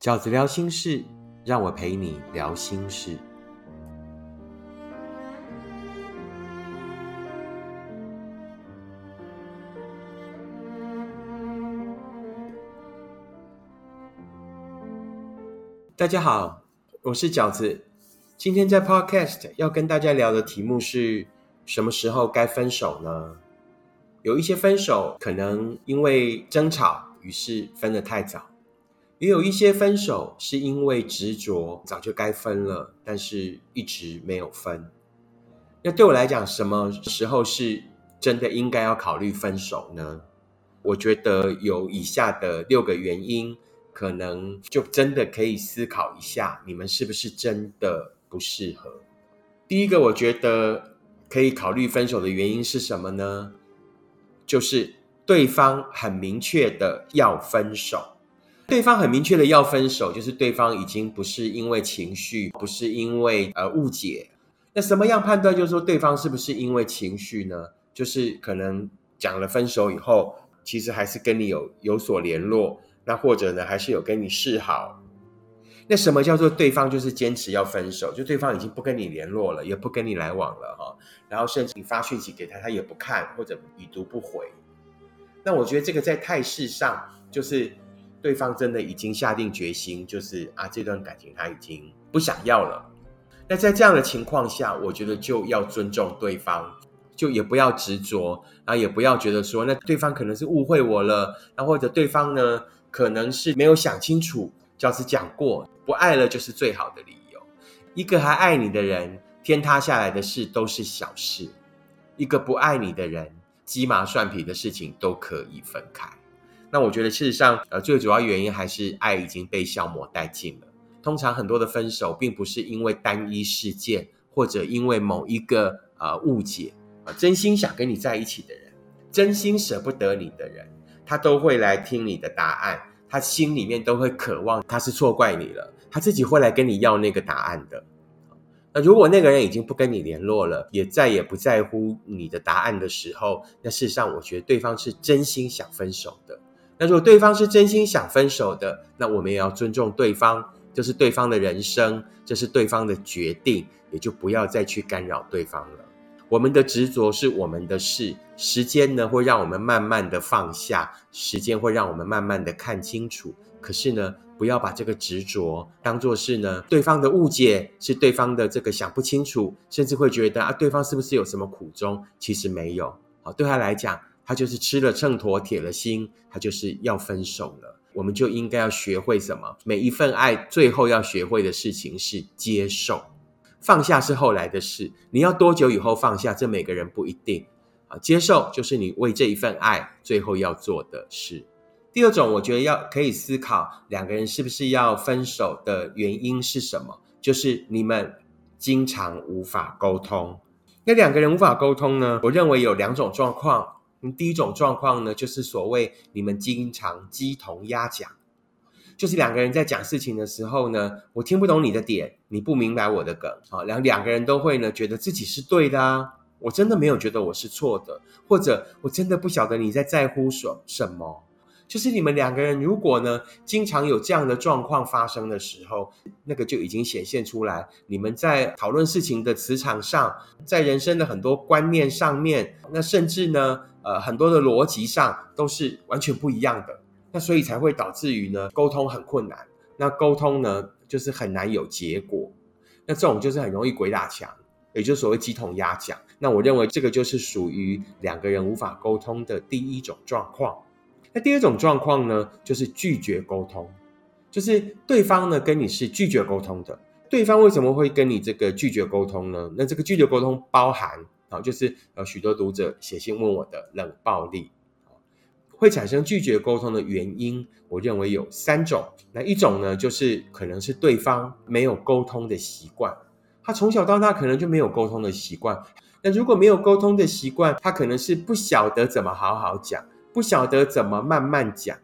饺子聊心事，让我陪你聊心事。大家好，我是饺子。今天在 Podcast 要跟大家聊的题目是什么时候该分手呢？有一些分手可能因为争吵，于是分得太早；也有一些分手是因为执着，早就该分了，但是一直没有分。那对我来讲，什么时候是真的应该要考虑分手呢？我觉得有以下的六个原因。可能就真的可以思考一下，你们是不是真的不适合？第一个，我觉得可以考虑分手的原因是什么呢？就是对方很明确的要分手，对方很明确的要分手，就是对方已经不是因为情绪，不是因为呃误解。那什么样判断，就是说对方是不是因为情绪呢？就是可能讲了分手以后，其实还是跟你有有所联络。那或者呢，还是有跟你示好？那什么叫做对方就是坚持要分手？就对方已经不跟你联络了，也不跟你来往了哈。然后甚至你发讯息给他，他也不看或者已读不回。那我觉得这个在态势上，就是对方真的已经下定决心，就是啊，这段感情他已经不想要了。那在这样的情况下，我觉得就要尊重对方。就也不要执着，然后也不要觉得说，那对方可能是误会我了，那或者对方呢，可能是没有想清楚。教师讲过，不爱了就是最好的理由。一个还爱你的人，天塌下来的事都是小事；一个不爱你的人，鸡毛蒜皮的事情都可以分开。那我觉得，事实上，呃，最主要原因还是爱已经被消磨殆尽了。通常很多的分手，并不是因为单一事件，或者因为某一个呃误解。真心想跟你在一起的人，真心舍不得你的人，他都会来听你的答案，他心里面都会渴望他是错怪你了，他自己会来跟你要那个答案的。那如果那个人已经不跟你联络了，也再也不在乎你的答案的时候，那事实上我觉得对方是真心想分手的。那如果对方是真心想分手的，那我们也要尊重对方，这是对方的人生，这是对方的决定，也就不要再去干扰对方了。我们的执着是我们的事，时间呢会让我们慢慢的放下，时间会让我们慢慢的看清楚。可是呢，不要把这个执着当做是呢对方的误解，是对方的这个想不清楚，甚至会觉得啊对方是不是有什么苦衷？其实没有，好对他来讲，他就是吃了秤砣铁了心，他就是要分手了。我们就应该要学会什么？每一份爱最后要学会的事情是接受。放下是后来的事，你要多久以后放下？这每个人不一定啊。接受就是你为这一份爱最后要做的事。第二种，我觉得要可以思考两个人是不是要分手的原因是什么？就是你们经常无法沟通。那两个人无法沟通呢？我认为有两种状况。第一种状况呢，就是所谓你们经常鸡同鸭讲。就是两个人在讲事情的时候呢，我听不懂你的点，你不明白我的梗，好，两两个人都会呢觉得自己是对的啊，我真的没有觉得我是错的，或者我真的不晓得你在在乎什什么。就是你们两个人如果呢经常有这样的状况发生的时候，那个就已经显现出来，你们在讨论事情的磁场上，在人生的很多观念上面，那甚至呢，呃，很多的逻辑上都是完全不一样的。那所以才会导致于呢沟通很困难，那沟通呢就是很难有结果，那这种就是很容易鬼打墙，也就所谓鸡同鸭讲。那我认为这个就是属于两个人无法沟通的第一种状况。那第二种状况呢，就是拒绝沟通，就是对方呢跟你是拒绝沟通的。对方为什么会跟你这个拒绝沟通呢？那这个拒绝沟通包含啊，就是呃许多读者写信问我的冷暴力。会产生拒绝沟通的原因，我认为有三种。那一种呢，就是可能是对方没有沟通的习惯，他从小到大可能就没有沟通的习惯。那如果没有沟通的习惯，他可能是不晓得怎么好好讲，不晓得怎么慢慢讲，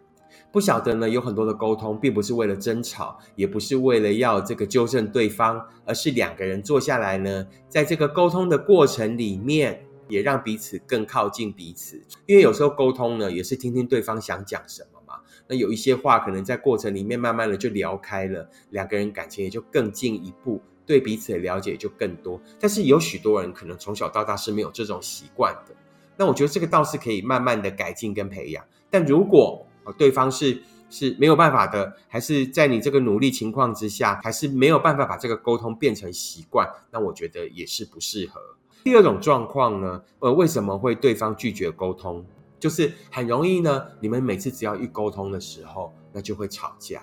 不晓得呢有很多的沟通，并不是为了争吵，也不是为了要这个纠正对方，而是两个人坐下来呢，在这个沟通的过程里面。也让彼此更靠近彼此，因为有时候沟通呢，也是听听对方想讲什么嘛。那有一些话可能在过程里面慢慢的就聊开了，两个人感情也就更进一步，对彼此的了解就更多。但是有许多人可能从小到大是没有这种习惯的，那我觉得这个倒是可以慢慢的改进跟培养。但如果对方是是没有办法的，还是在你这个努力情况之下，还是没有办法把这个沟通变成习惯，那我觉得也是不适合。第二种状况呢，呃，为什么会对方拒绝沟通？就是很容易呢，你们每次只要一沟通的时候，那就会吵架。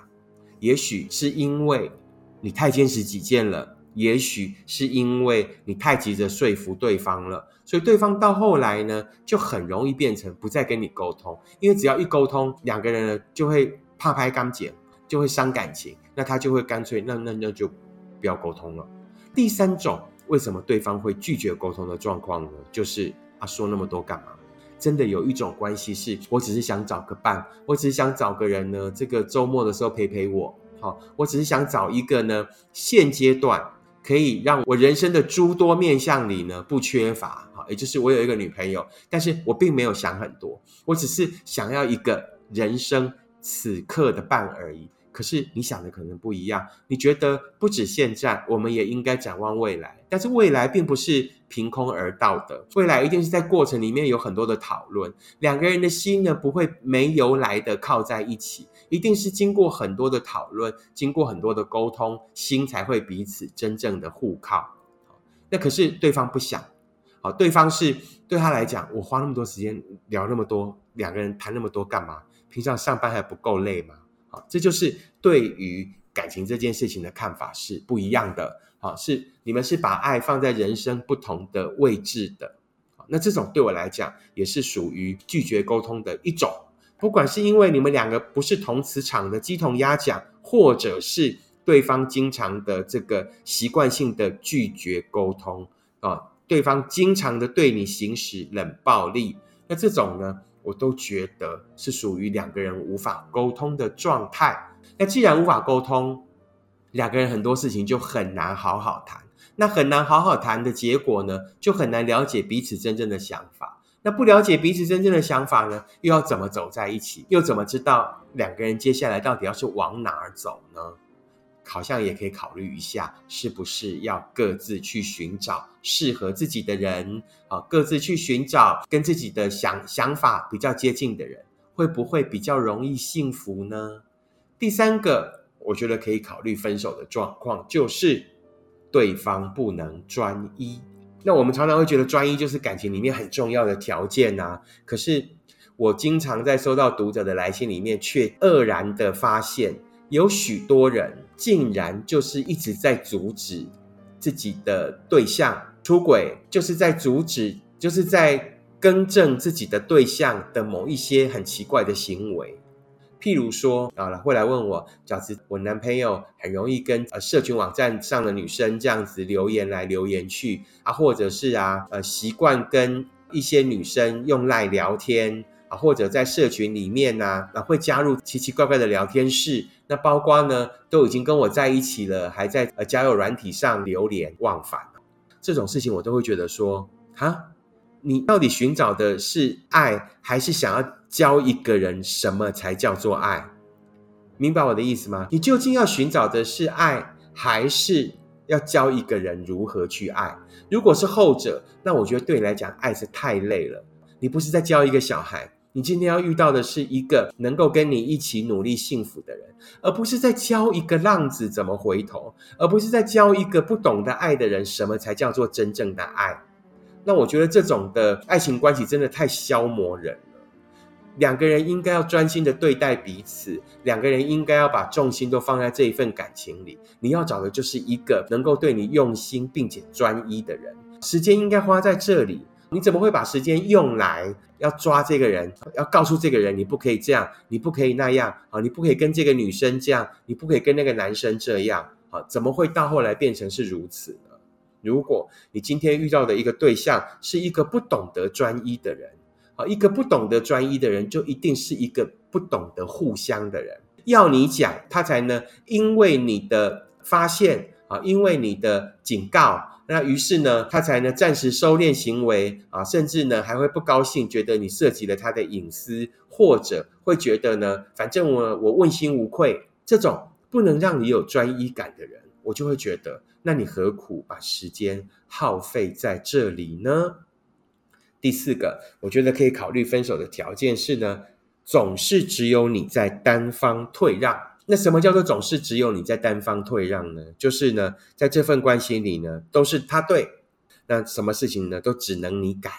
也许是因为你太坚持己见了，也许是因为你太急着说服对方了，所以对方到后来呢，就很容易变成不再跟你沟通。因为只要一沟通，两个人呢就会怕拍干剪，就会伤感情，那他就会干脆那那那就不要沟通了。第三种。为什么对方会拒绝沟通的状况呢？就是他说那么多干嘛？真的有一种关系是，我只是想找个伴，我只是想找个人呢，这个周末的时候陪陪我。好，我只是想找一个呢，现阶段可以让我人生的诸多面向里呢不缺乏。好，也就是我有一个女朋友，但是我并没有想很多，我只是想要一个人生此刻的伴而已。可是你想的可能不一样，你觉得不止现在，我们也应该展望未来。但是未来并不是凭空而到的，未来一定是在过程里面有很多的讨论。两个人的心呢，不会没由来的靠在一起，一定是经过很多的讨论，经过很多的沟通，心才会彼此真正的互靠。那可是对方不想，好，对方是对他来讲，我花那么多时间聊那么多，两个人谈那么多干嘛？平常上班还不够累吗？这就是对于感情这件事情的看法是不一样的。啊，是你们是把爱放在人生不同的位置的。那这种对我来讲也是属于拒绝沟通的一种。不管是因为你们两个不是同磁场的鸡同鸭讲，或者是对方经常的这个习惯性的拒绝沟通啊，对方经常的对你行使冷暴力，那这种呢？我都觉得是属于两个人无法沟通的状态。那既然无法沟通，两个人很多事情就很难好好谈。那很难好好谈的结果呢，就很难了解彼此真正的想法。那不了解彼此真正的想法呢，又要怎么走在一起？又怎么知道两个人接下来到底要是往哪儿走呢？好像也可以考虑一下，是不是要各自去寻找适合自己的人啊？各自去寻找跟自己的想想法比较接近的人，会不会比较容易幸福呢？第三个，我觉得可以考虑分手的状况，就是对方不能专一。那我们常常会觉得专一就是感情里面很重要的条件呐。可是我经常在收到读者的来信里面，却愕然的发现。有许多人竟然就是一直在阻止自己的对象出轨，就是在阻止，就是在更正自己的对象的某一些很奇怪的行为。譬如说，啊，会来问我，饺子，我男朋友很容易跟呃社群网站上的女生这样子留言来留言去啊，或者是啊，呃，习惯跟一些女生用赖聊天。或者在社群里面呢，那会加入奇奇怪怪的聊天室。那包括呢，都已经跟我在一起了，还在呃交友软体上流连忘返。这种事情我都会觉得说，哈，你到底寻找的是爱，还是想要教一个人什么才叫做爱？明白我的意思吗？你究竟要寻找的是爱，还是要教一个人如何去爱？如果是后者，那我觉得对你来讲，爱是太累了。你不是在教一个小孩。你今天要遇到的是一个能够跟你一起努力幸福的人，而不是在教一个浪子怎么回头，而不是在教一个不懂得爱的人什么才叫做真正的爱。那我觉得这种的爱情关系真的太消磨人了。两个人应该要专心的对待彼此，两个人应该要把重心都放在这一份感情里。你要找的就是一个能够对你用心并且专一的人，时间应该花在这里。你怎么会把时间用来要抓这个人，要告诉这个人你不可以这样，你不可以那样啊？你不可以跟这个女生这样，你不可以跟那个男生这样啊？怎么会到后来变成是如此呢？如果你今天遇到的一个对象是一个不懂得专一的人啊，一个不懂得专一的人，就一定是一个不懂得互相的人。要你讲，他才能因为你的发现啊，因为你的警告。那于是呢，他才呢暂时收敛行为啊，甚至呢还会不高兴，觉得你涉及了他的隐私，或者会觉得呢，反正我我问心无愧。这种不能让你有专一感的人，我就会觉得，那你何苦把时间耗费在这里呢？第四个，我觉得可以考虑分手的条件是呢，总是只有你在单方退让。那什么叫做总是只有你在单方退让呢？就是呢，在这份关系里呢，都是他对，那什么事情呢，都只能你改。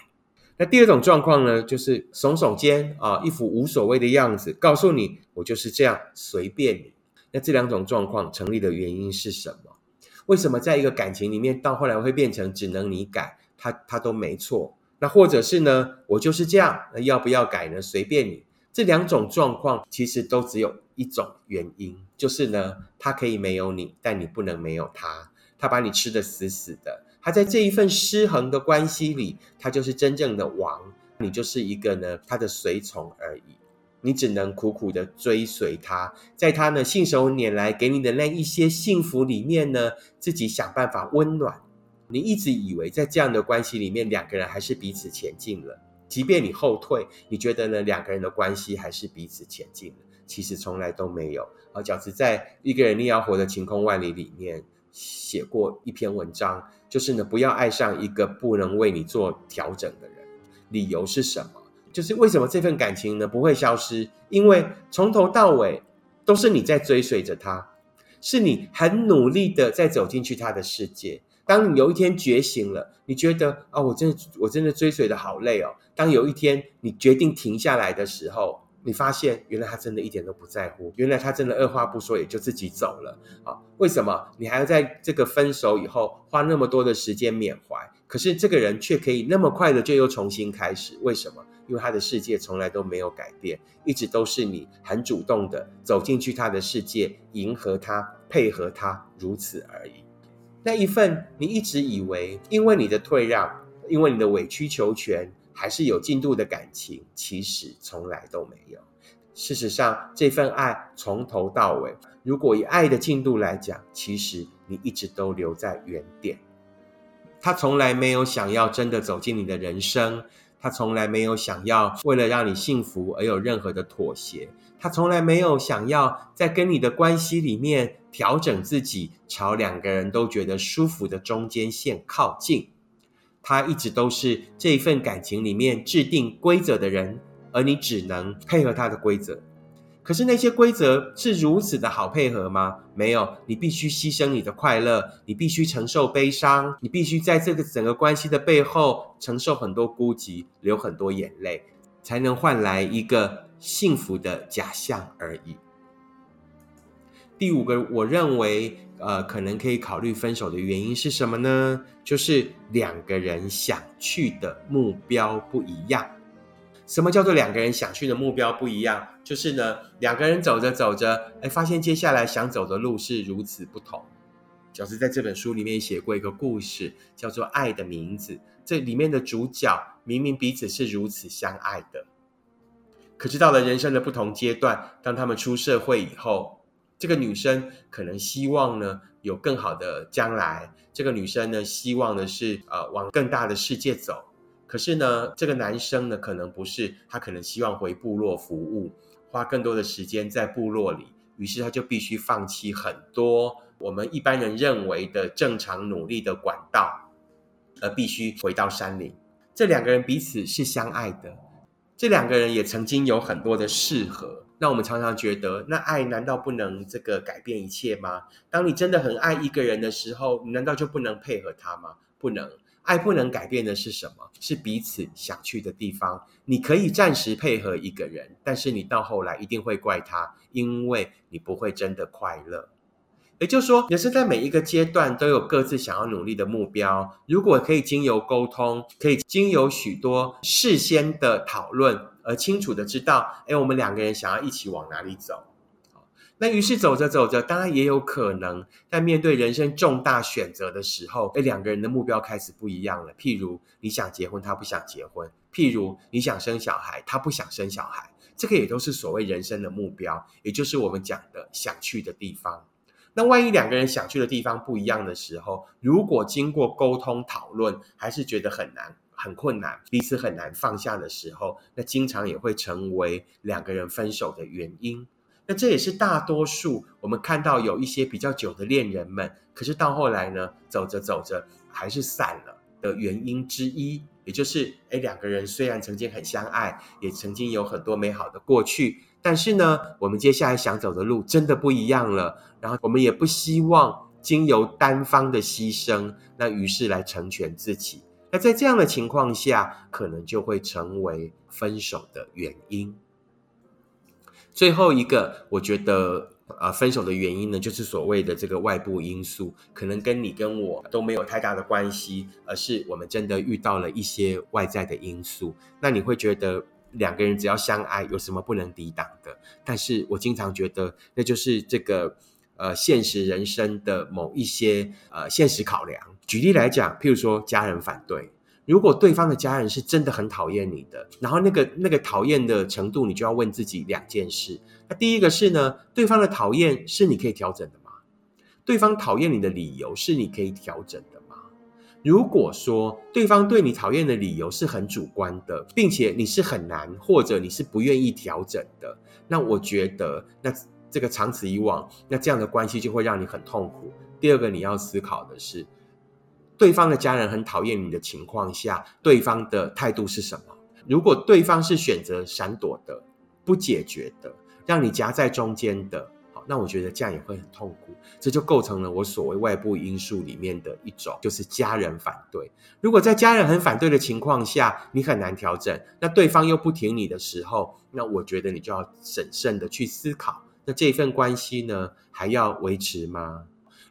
那第二种状况呢，就是耸耸肩啊，一副无所谓的样子，告诉你我就是这样，随便你。那这两种状况成立的原因是什么？为什么在一个感情里面到后来会变成只能你改，他他都没错？那或者是呢，我就是这样，那要不要改呢？随便你。这两种状况其实都只有一种原因，就是呢，他可以没有你，但你不能没有他。他把你吃的死死的，他在这一份失衡的关系里，他就是真正的王，你就是一个呢他的随从而已。你只能苦苦的追随他，在他呢信手拈来给你的那一些幸福里面呢，自己想办法温暖。你一直以为在这样的关系里面，两个人还是彼此前进了。即便你后退，你觉得呢？两个人的关系还是彼此前进的，其实从来都没有。而饺子在《一个人你要活的晴空万里》里面写过一篇文章，就是呢，不要爱上一个不能为你做调整的人。理由是什么？就是为什么这份感情呢不会消失？因为从头到尾都是你在追随着他，是你很努力的在走进去他的世界。当你有一天觉醒了，你觉得啊，我真的我真的追随的好累哦。当有一天你决定停下来的时候，你发现原来他真的一点都不在乎，原来他真的二话不说也就自己走了啊？为什么你还要在这个分手以后花那么多的时间缅怀？可是这个人却可以那么快的就又重新开始？为什么？因为他的世界从来都没有改变，一直都是你很主动的走进去他的世界，迎合他，配合他，如此而已。那一份你一直以为因为你的退让，因为你的委曲求全，还是有进度的感情，其实从来都没有。事实上，这份爱从头到尾，如果以爱的进度来讲，其实你一直都留在原点。他从来没有想要真的走进你的人生，他从来没有想要为了让你幸福而有任何的妥协。他从来没有想要在跟你的关系里面调整自己，朝两个人都觉得舒服的中间线靠近。他一直都是这一份感情里面制定规则的人，而你只能配合他的规则。可是那些规则是如此的好配合吗？没有，你必须牺牲你的快乐，你必须承受悲伤，你必须在这个整个关系的背后承受很多孤寂，流很多眼泪，才能换来一个。幸福的假象而已。第五个，我认为呃，可能可以考虑分手的原因是什么呢？就是两个人想去的目标不一样。什么叫做两个人想去的目标不一样？就是呢，两个人走着走着，哎，发现接下来想走的路是如此不同。就是在这本书里面写过一个故事，叫做《爱的名字》。这里面的主角明明彼此是如此相爱的。可是到了人生的不同阶段，当他们出社会以后，这个女生可能希望呢有更好的将来，这个女生呢希望的是呃往更大的世界走。可是呢，这个男生呢可能不是，他可能希望回部落服务，花更多的时间在部落里，于是他就必须放弃很多我们一般人认为的正常努力的管道，而必须回到山林。这两个人彼此是相爱的。这两个人也曾经有很多的适合，那我们常常觉得，那爱难道不能这个改变一切吗？当你真的很爱一个人的时候，你难道就不能配合他吗？不能，爱不能改变的是什么？是彼此想去的地方。你可以暂时配合一个人，但是你到后来一定会怪他，因为你不会真的快乐。也就是说，也是在每一个阶段都有各自想要努力的目标。如果可以经由沟通，可以经由许多事先的讨论，而清楚的知道，哎，我们两个人想要一起往哪里走。那于是走着走着，当然也有可能在面对人生重大选择的时候，哎，两个人的目标开始不一样了。譬如你想结婚，他不想结婚；譬如你想生小孩，他不想生小孩。这个也都是所谓人生的目标，也就是我们讲的想去的地方。那万一两个人想去的地方不一样的时候，如果经过沟通讨论，还是觉得很难、很困难，彼此很难放下的时候，那经常也会成为两个人分手的原因。那这也是大多数我们看到有一些比较久的恋人们，可是到后来呢，走着走着还是散了的原因之一。也就是，哎，两个人虽然曾经很相爱，也曾经有很多美好的过去，但是呢，我们接下来想走的路真的不一样了。然后我们也不希望经由单方的牺牲，那于是来成全自己。那在这样的情况下，可能就会成为分手的原因。最后一个，我觉得。呃，分手的原因呢，就是所谓的这个外部因素，可能跟你跟我都没有太大的关系，而是我们真的遇到了一些外在的因素。那你会觉得两个人只要相爱，有什么不能抵挡的？但是我经常觉得，那就是这个呃现实人生的某一些呃现实考量。举例来讲，譬如说家人反对。如果对方的家人是真的很讨厌你的，然后那个那个讨厌的程度，你就要问自己两件事。那第一个是呢，对方的讨厌是你可以调整的吗？对方讨厌你的理由是你可以调整的吗？如果说对方对你讨厌的理由是很主观的，并且你是很难或者你是不愿意调整的，那我觉得那这个长此以往，那这样的关系就会让你很痛苦。第二个你要思考的是。对方的家人很讨厌你的情况下，对方的态度是什么？如果对方是选择闪躲的、不解决的，让你夹在中间的，好，那我觉得这样也会很痛苦。这就构成了我所谓外部因素里面的一种，就是家人反对。如果在家人很反对的情况下，你很难调整，那对方又不挺你的时候，那我觉得你就要审慎的去思考，那这份关系呢，还要维持吗？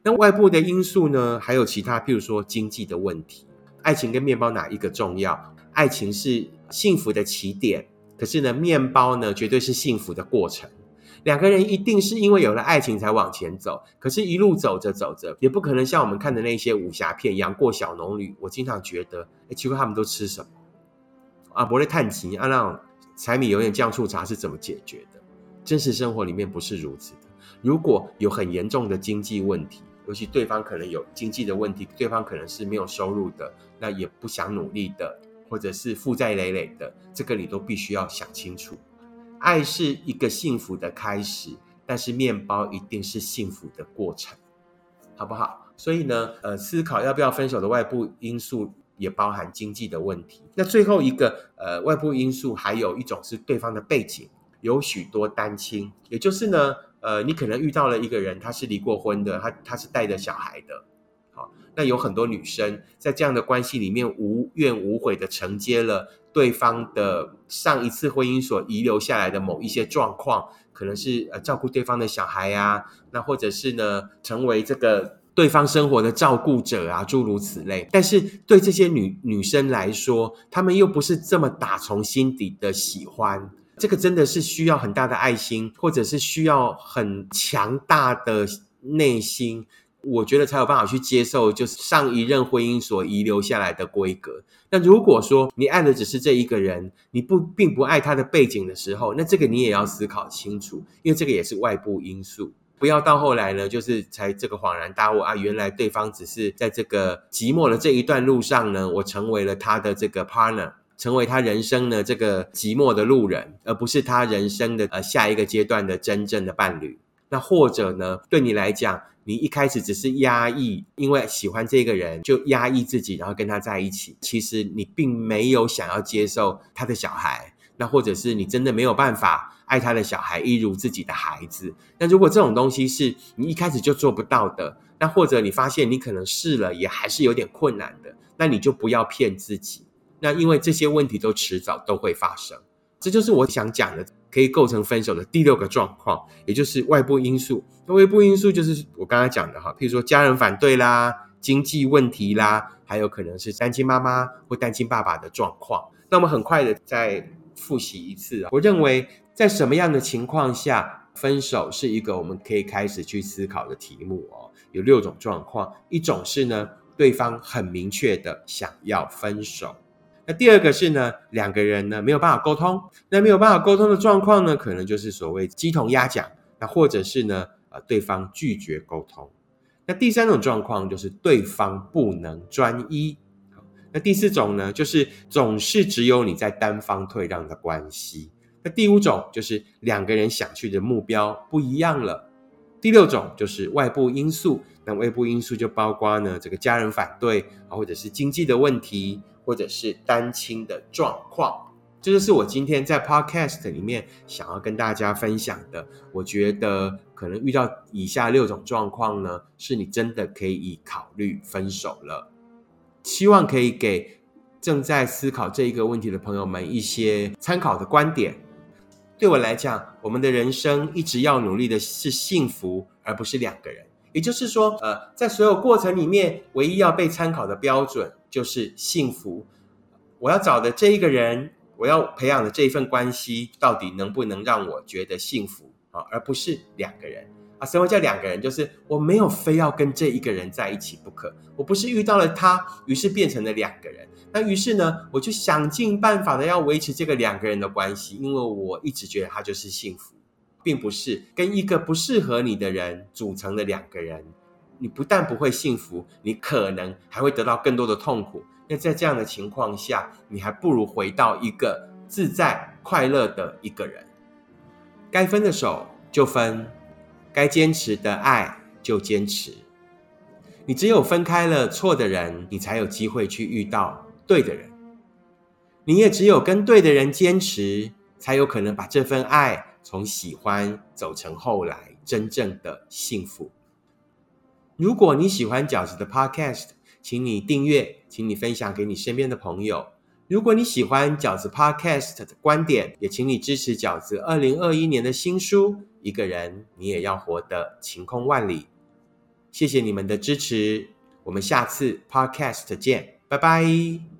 那外部的因素呢？还有其他，譬如说经济的问题。爱情跟面包哪一个重要？爱情是幸福的起点，可是呢，面包呢，绝对是幸福的过程。两个人一定是因为有了爱情才往前走，可是，一路走着走着，也不可能像我们看的那些武侠片，杨过小龙女。我经常觉得，哎，奇怪，他们都吃什么？啊，不会叹气啊，那种柴米油盐酱醋茶是怎么解决的？真实生活里面不是如此的。如果有很严重的经济问题，尤其对方可能有经济的问题，对方可能是没有收入的，那也不想努力的，或者是负债累累的，这个你都必须要想清楚。爱是一个幸福的开始，但是面包一定是幸福的过程，好不好？所以呢，呃，思考要不要分手的外部因素也包含经济的问题。那最后一个，呃，外部因素还有一种是对方的背景，有许多单亲，也就是呢。呃，你可能遇到了一个人，他是离过婚的，他他是带着小孩的，好，那有很多女生在这样的关系里面无怨无悔的承接了对方的上一次婚姻所遗留下来的某一些状况，可能是呃照顾对方的小孩呀，那或者是呢成为这个对方生活的照顾者啊，诸如此类。但是对这些女女生来说，她们又不是这么打从心底的喜欢。这个真的是需要很大的爱心，或者是需要很强大的内心，我觉得才有办法去接受，就是上一任婚姻所遗留下来的规格。那如果说你爱的只是这一个人，你不并不爱他的背景的时候，那这个你也要思考清楚，因为这个也是外部因素。不要到后来呢，就是才这个恍然大悟啊，原来对方只是在这个寂寞的这一段路上呢，我成为了他的这个 partner。成为他人生的这个寂寞的路人，而不是他人生的呃下一个阶段的真正的伴侣。那或者呢，对你来讲，你一开始只是压抑，因为喜欢这个人就压抑自己，然后跟他在一起。其实你并没有想要接受他的小孩，那或者是你真的没有办法爱他的小孩一如自己的孩子。那如果这种东西是你一开始就做不到的，那或者你发现你可能试了也还是有点困难的，那你就不要骗自己。那因为这些问题都迟早都会发生，这就是我想讲的，可以构成分手的第六个状况，也就是外部因素。外部因素就是我刚才讲的哈，譬如说家人反对啦、经济问题啦，还有可能是单亲妈妈或单亲爸爸的状况。那我们很快的再复习一次啊，我认为在什么样的情况下分手是一个我们可以开始去思考的题目哦。有六种状况，一种是呢，对方很明确的想要分手。那第二个是呢，两个人呢没有办法沟通，那没有办法沟通的状况呢，可能就是所谓鸡同鸭讲，那或者是呢，呃对方拒绝沟通。那第三种状况就是对方不能专一。那第四种呢，就是总是只有你在单方退让的关系。那第五种就是两个人想去的目标不一样了。第六种就是外部因素，那外部因素就包括呢这个家人反对啊，或者是经济的问题，或者是单亲的状况。这就是我今天在 Podcast 里面想要跟大家分享的。我觉得可能遇到以下六种状况呢，是你真的可以考虑分手了。希望可以给正在思考这一个问题的朋友们一些参考的观点。对我来讲，我们的人生一直要努力的是幸福，而不是两个人。也就是说，呃，在所有过程里面，唯一要被参考的标准就是幸福。我要找的这一个人。我要培养的这一份关系，到底能不能让我觉得幸福啊？而不是两个人啊？什么叫两个人？就是我没有非要跟这一个人在一起不可。我不是遇到了他，于是变成了两个人。那于是呢，我就想尽办法的要维持这个两个人的关系，因为我一直觉得他就是幸福，并不是跟一个不适合你的人组成的两个人。你不但不会幸福，你可能还会得到更多的痛苦。那在这样的情况下，你还不如回到一个自在快乐的一个人。该分的手就分，该坚持的爱就坚持。你只有分开了错的人，你才有机会去遇到对的人。你也只有跟对的人坚持，才有可能把这份爱从喜欢走成后来真正的幸福。如果你喜欢饺子的 Podcast，请你订阅，请你分享给你身边的朋友。如果你喜欢饺子 Podcast 的观点，也请你支持饺子二零二一年的新书《一个人你也要活得晴空万里》。谢谢你们的支持，我们下次 Podcast 见，拜拜。